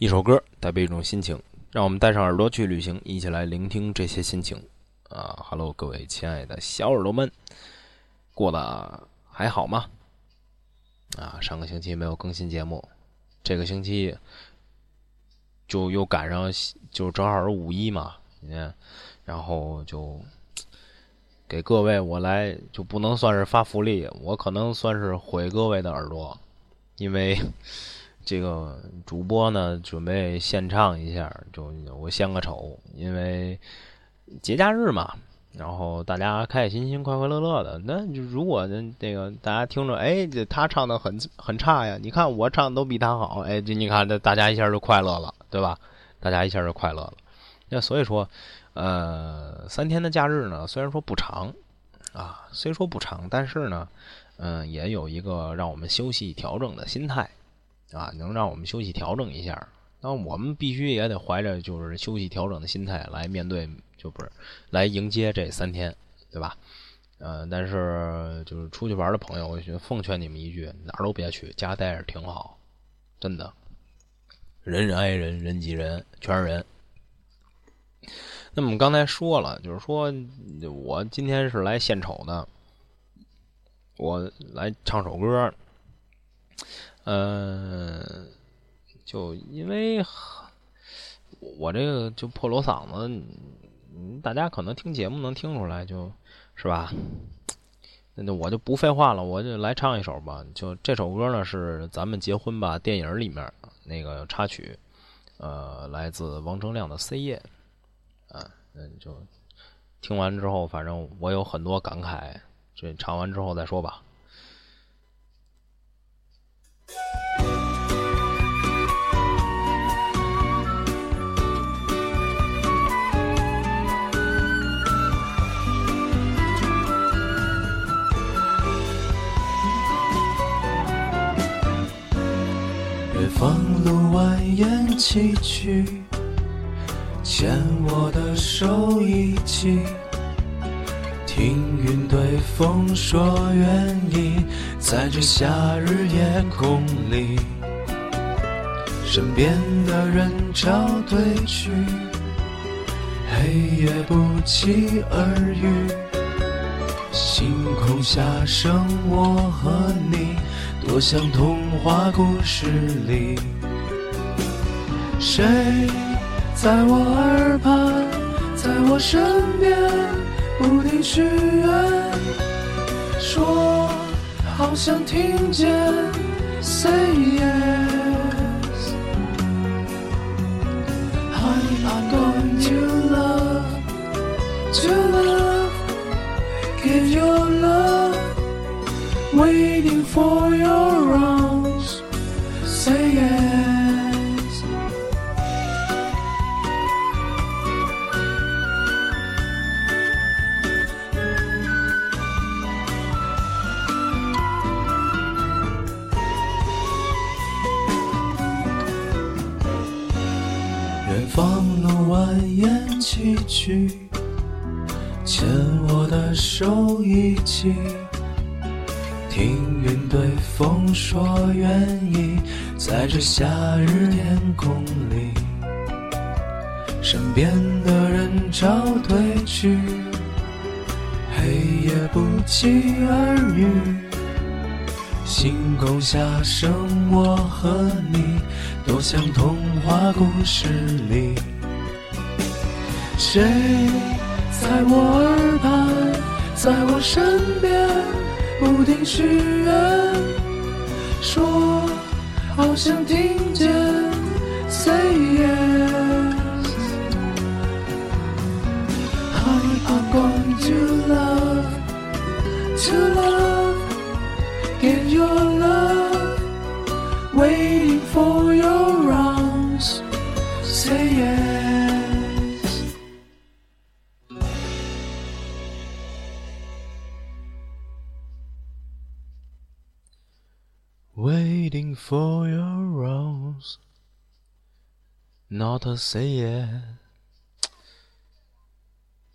一首歌代表一种心情，让我们带上耳朵去旅行，一起来聆听这些心情。啊哈喽，各位亲爱的小耳朵们，过得还好吗？啊，上个星期没有更新节目，这个星期就又赶上，就正好是五一嘛，你看，然后就给各位我来，就不能算是发福利，我可能算是毁各位的耳朵，因为。这个主播呢，准备献唱一下，就我献个丑，因为节假日嘛，然后大家开开心心、快快乐乐的。那如果那个大家听着，哎，这他唱的很很差呀，你看我唱的都比他好，哎，这你看这大家一下就快乐了，对吧？大家一下就快乐了。那所以说，呃，三天的假日呢，虽然说不长啊，虽说不长，但是呢，嗯，也有一个让我们休息调整的心态。啊，能让我们休息调整一下，那我们必须也得怀着就是休息调整的心态来面对，就不是来迎接这三天，对吧？呃，但是就是出去玩的朋友，我觉奉劝你们一句，哪儿都别去，家待着挺好，真的，人人爱人，人挤人，全是人。那么刚才说了，就是说我今天是来献丑的，我来唱首歌。嗯，就因为我这个就破锣嗓子，大家可能听节目能听出来，就是吧？那我就不废话了，我就来唱一首吧。就这首歌呢，是咱们结婚吧电影里面那个插曲，呃，来自王铮亮的《C 夜》啊，嗯，就听完之后，反正我有很多感慨，这唱完之后再说吧。远方路蜿蜒崎岖，牵我的手一起。听云对风说愿意，在这夏日夜空里，身边的人潮退去，黑夜不期而遇，星空下剩我和你，多像童话故事里。谁在我耳畔，在我身边？不停许愿，说好想听见，Say yes。Honey, I'm going to love, to love, give your love, waiting for your arms, say yes。 崎岖，牵我的手一起，听云对风说愿意，在这夏日天空里，身边的人潮褪去，黑夜不期而遇，星空下剩我和你，多像童话故事里。谁在我耳畔，在我身边，不停许愿，说好想听见岁月 honey i'm going to love, to love, give your love, waiting for your not say yes。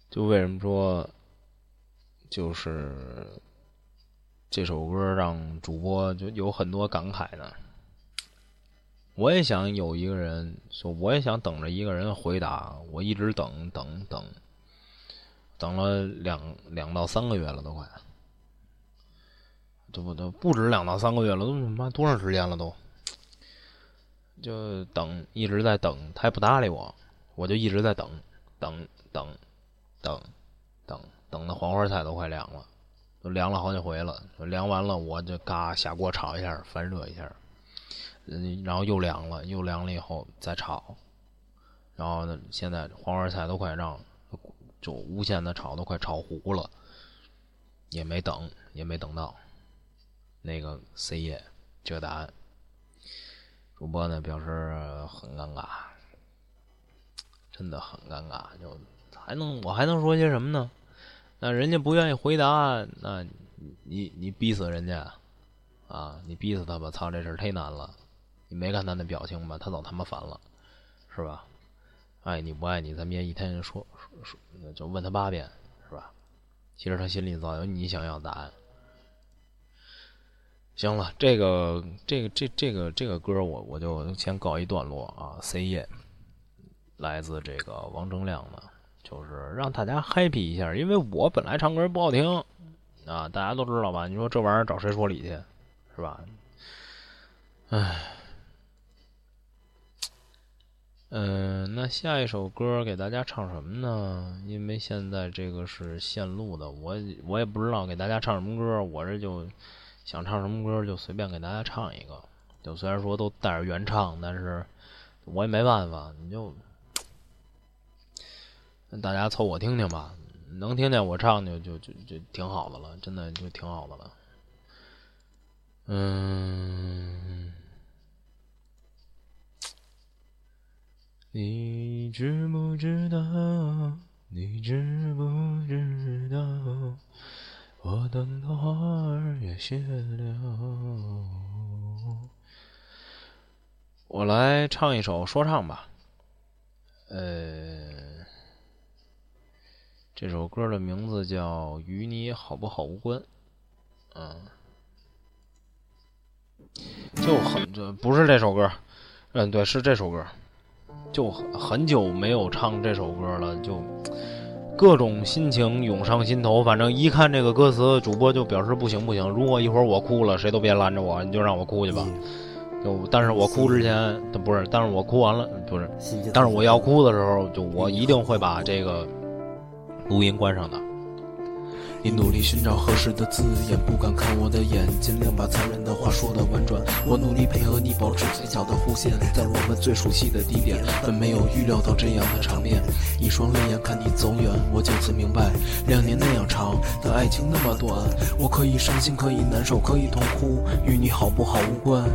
就为什么说，就是这首歌让主播就有很多感慨呢？我也想有一个人说，我也想等着一个人回答。我一直等等等，等了两两到三个月了，都快，这不都不止两到三个月了，都他妈多长时间了都？就等，一直在等，他也不搭理我，我就一直在等，等等等等，等的黄花菜都快凉了，都凉了好几回了。凉完了，我就嘎下锅炒一下，翻热一下。嗯，然后又凉了，又凉了以后再炒，然后呢，现在黄花菜都快让就无限的炒，都快炒糊了，也没等，也没等到那个 C 爷这个答案。主播呢表示很尴尬，真的很尴尬，就还能我还能说些什么呢？那人家不愿意回答，那你你逼死人家啊？你逼死他吧！操，这事忒难了。你没看他那表情吗？他早他妈烦了，是吧？爱你不爱你，咱别一天说说说，就问他八遍，是吧？其实他心里早有你想要答案。行了，这个这个这这个这个歌我我就先告一段落啊。Say it，来自这个王铮亮的，就是让大家 happy 一下，因为我本来唱歌不好听啊，大家都知道吧？你说这玩意儿找谁说理去，是吧？唉。嗯，那下一首歌给大家唱什么呢？因为现在这个是现录的，我我也不知道给大家唱什么歌，我这就想唱什么歌就随便给大家唱一个。就虽然说都带着原唱，但是我也没办法，你就大家凑合听听吧，能听见我唱就就就就挺好的了，真的就挺好的了。嗯。你知不知道？你知不知道？我等的花儿也谢了。我来唱一首说唱吧。呃，这首歌的名字叫《与你好不好无关》。嗯，就很这不是这首歌。嗯，对，是这首歌。就很久没有唱这首歌了，就各种心情涌上心头。反正一看这个歌词，主播就表示不行不行。如果一会儿我哭了，谁都别拦着我，你就让我哭去吧。就但是我哭之前，不是，但是我哭完了，不是，但是我要哭的时候，就我一定会把这个录音关上的。你努力寻找合适的字眼，不敢看我的眼，尽量把残忍的话说得婉转。我努力配合你，保持嘴角的弧线，在我们最熟悉的地点，本没有预料到这样的场面。一双泪眼看你走远，我就此明白，两年那样长，但爱情那么短。我可以伤心，可以难受，可以痛哭，与你好不好无关。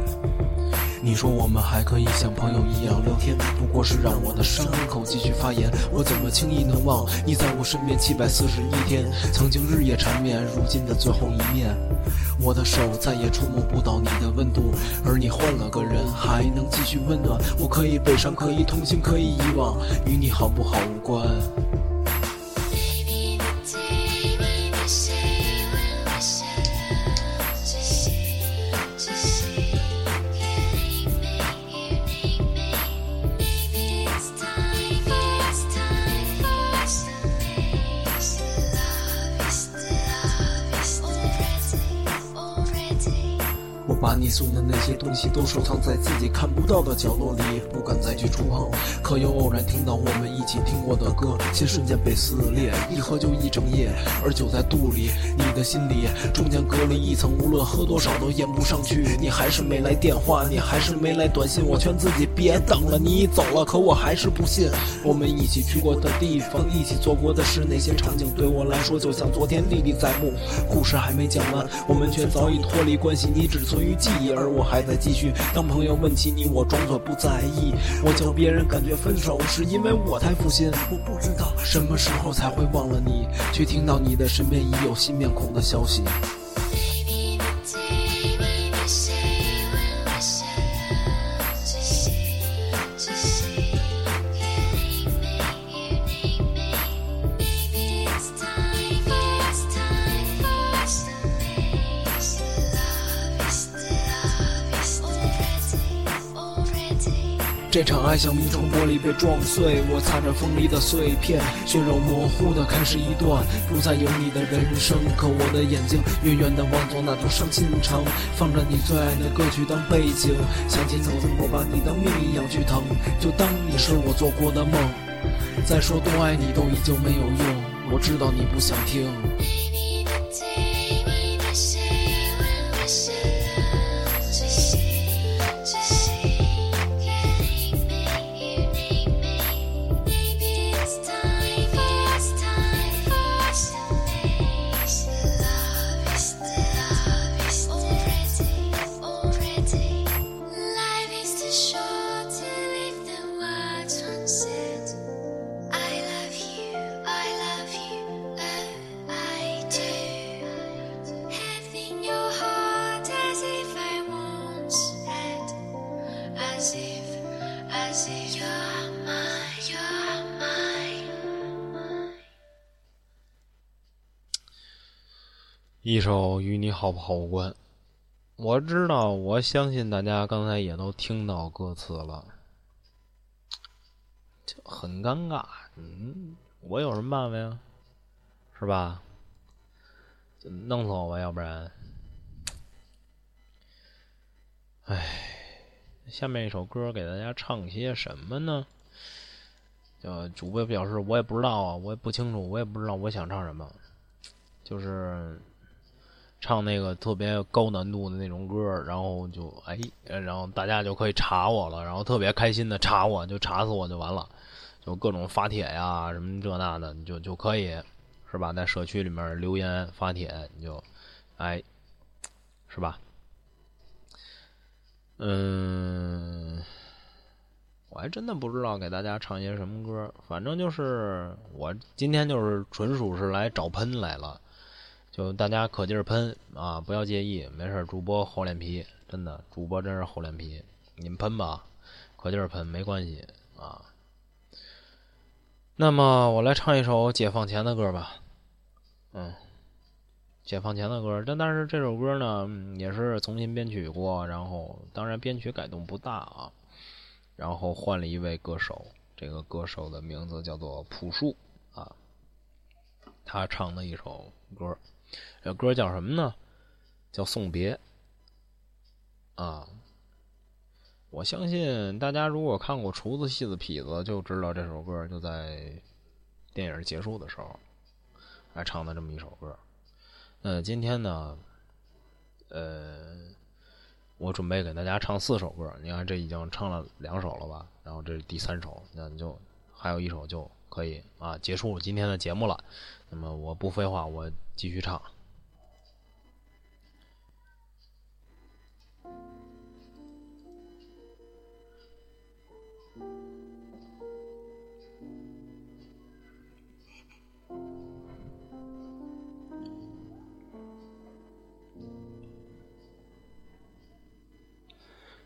你说我们还可以像朋友一样聊天，不过是让我的伤口继续发炎。我怎么轻易能忘你在我身边七百四十一天，曾经日夜缠绵，如今的最后一面。我的手再也触摸不到你的温度，而你换了个人，还能继续温暖。我可以悲伤，可以痛心，可以遗忘，与你好不好无关。东西都收藏在自己看不到的角落里，不敢再去触碰。可又偶然听到我们一起听过的歌，心瞬间被撕裂，一喝就一整夜。而酒在肚里，你的心里中间隔了一层，无论喝多少都咽不上去。你还是没来电话，你还是没来短信，我劝自己别等了，你走了，可我还是不信。我们一起去过的地方，一起做过的事，那些场景对我来说就像昨天历历在目。故事还没讲完，我们却早已脱离关系，你只存于。记忆，而我还在继续。当朋友问起你，我装作不在意。我叫别人感觉分手，是因为我太负心。我不知道什么时候才会忘了你，却听到你的身边已有新面孔的消息。这场爱像一床玻璃被撞碎，我擦着锋利的碎片，血肉模糊的开始一段不再有你的人生。可我的眼睛远远的望作那座伤心城，放着你最爱的歌曲当背景，想起曾经我把你当命一样去疼，就当你是我做过的梦。再说多爱你都已经没有用，我知道你不想听。一首与你好不好无关。我知道，我相信大家刚才也都听到歌词了，就很尴尬。嗯，我有什么办法呀？是吧？弄死我吧，要不然。哎，下面一首歌给大家唱些什么呢？就主播表示，我也不知道啊，我也不清楚，我也不知道我想唱什么，就是。唱那个特别高难度的那种歌，然后就哎，然后大家就可以查我了，然后特别开心的查我，就查死我就完了，就各种发帖呀，什么这那的，你就就可以，是吧？在社区里面留言发帖，你就，哎，是吧？嗯，我还真的不知道给大家唱些什么歌，反正就是我今天就是纯属是来找喷来了。就大家可劲儿喷啊，不要介意，没事主播厚脸皮，真的，主播真是厚脸皮，你们喷吧，可劲儿喷，没关系啊。那么我来唱一首解放前的歌吧，嗯，解放前的歌，但但是这首歌呢也是重新编曲过，然后当然编曲改动不大啊，然后换了一位歌手，这个歌手的名字叫做朴树啊，他唱的一首歌。这歌叫什么呢？叫《送别》啊！我相信大家如果看过《厨子戏子痞子》，就知道这首歌就在电影结束的时候来唱的这么一首歌。那今天呢，呃，我准备给大家唱四首歌。你看，这已经唱了两首了吧？然后这是第三首，那你就还有一首就可以啊，结束今天的节目了。那么我不废话，我继续唱。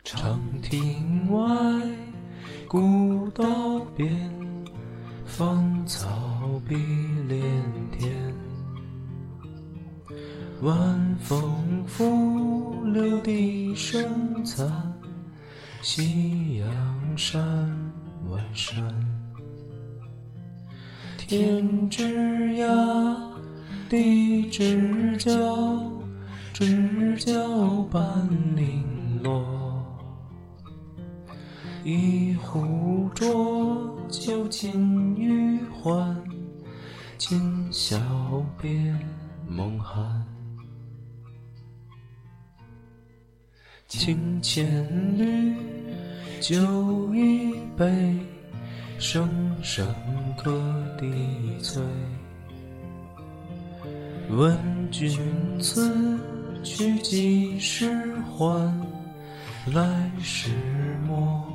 长亭外，古道边，碧连天。晚风拂柳笛声残，夕阳山外山。天之涯，地之角，知交半零落。一壶浊酒尽余欢，今宵别梦寒。清浅缕，酒一杯，声声歌低催。问君此去几时还？来时莫。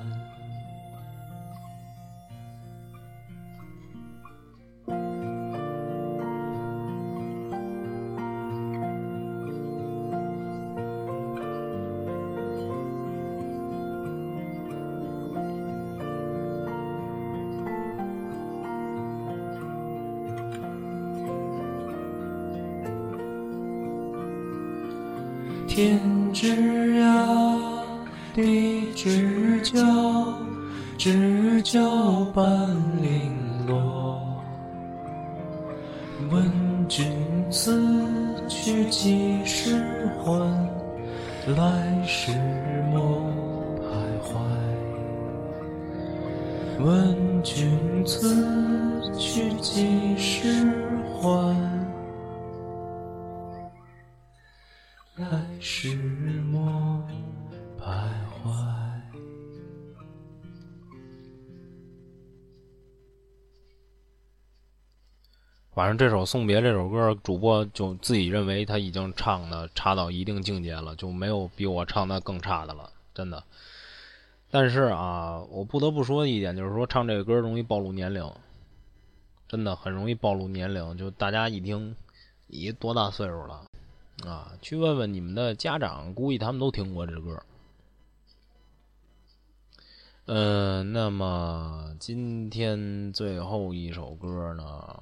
天之涯，地之角，知交半零落。问君此去几时还？来时莫徘徊。问君此去几时还？反正这首《送别》这首歌，主播就自己认为他已经唱的差到一定境界了，就没有比我唱的更差的了，真的。但是啊，我不得不说一点，就是说唱这个歌容易暴露年龄，真的很容易暴露年龄。就大家一听，你多大岁数了啊？去问问你们的家长，估计他们都听过这歌。嗯，那么今天最后一首歌呢？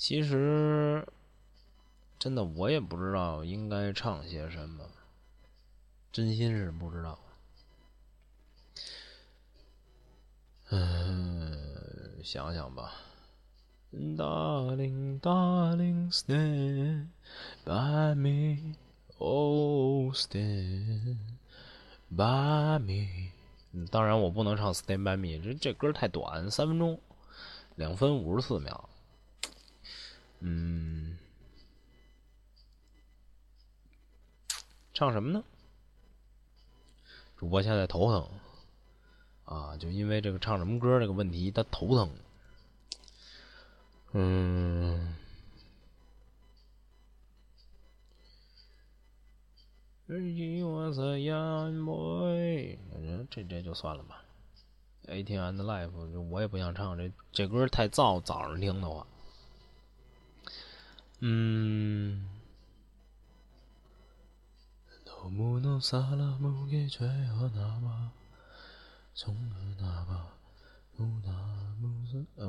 其实，真的我也不知道应该唱些什么，真心是不知道。嗯，想想吧。Darling, darling, stand by me, oh, stand by me。当然，我不能唱《Stand by Me》，这这歌太短，三分钟，两分五十四秒。嗯，唱什么呢？主播现在头疼啊，就因为这个唱什么歌这个问题，他头疼。嗯，这这就算了吧。AT and Life，我也不想唱这这歌太燥，早上听的话。嗯。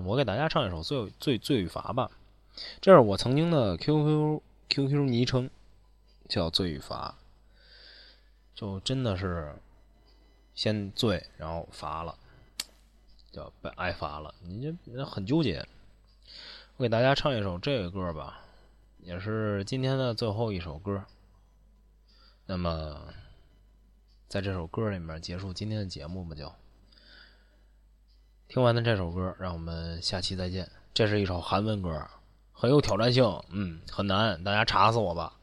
我给大家唱一首《罪罪罪与罚》吧，这是我曾经的 QQ QQ 昵称，叫“罪与罚”，就真的是先罪，然后罚了，叫被挨罚了，你这很纠结。我给大家唱一首这个歌吧。也是今天的最后一首歌。那么，在这首歌里面结束今天的节目吧，就听完了这首歌，让我们下期再见。这是一首韩文歌，很有挑战性，嗯，很难，大家查死我吧。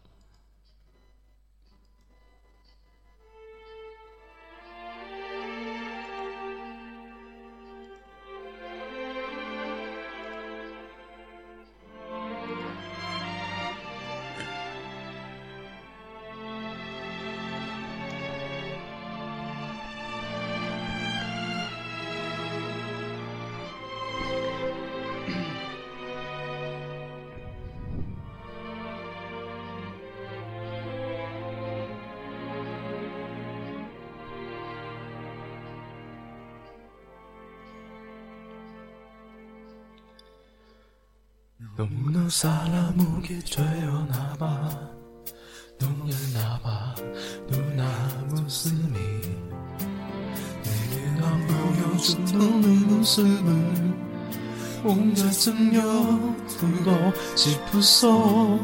너무나 사람에게 죄였나봐눈을나봐눈아모습이 내게 안 보여준 너의 모습을온갖증여두고 싶었어.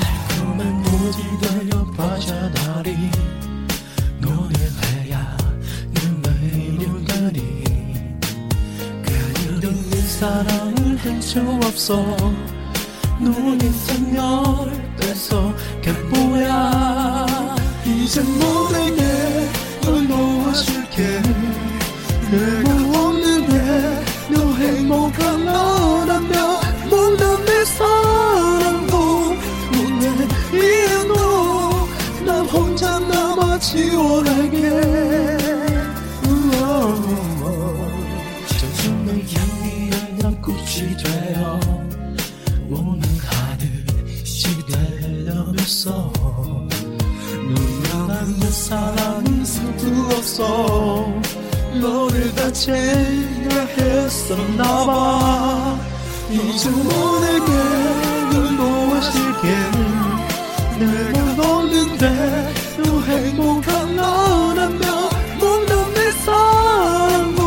달콤한모지들려봐자다리 던내 사랑 수 없어. 눈이 선멸 돼서 결보야. 이제 모르게 널 놓아줄게. 내가 없는데 너 행복한 사랑은 서두었어 너를 다채야 했었나봐. 이제 너에게 널 놓아줄게 내가 없는데 또 행복한 너라면 먹는 내 사랑도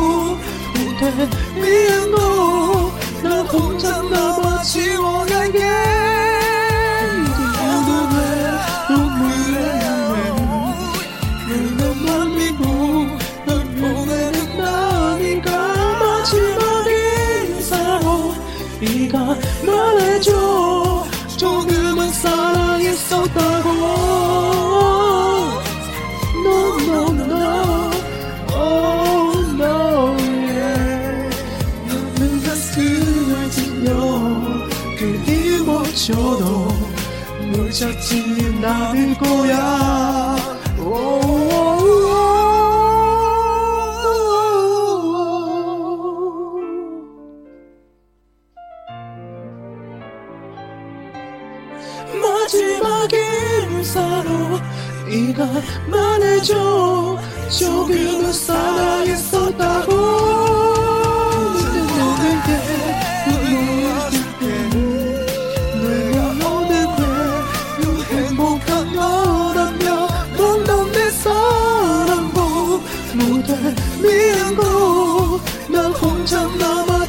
못해 미안도 난 혼자 남아 지워갈게 姑娘。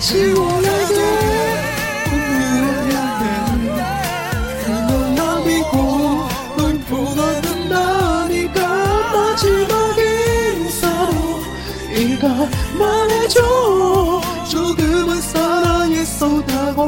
지워야게 널 믿고 널 보고는 나니까 마지막 인사로 네가 말해줘 조금은 사랑했었다고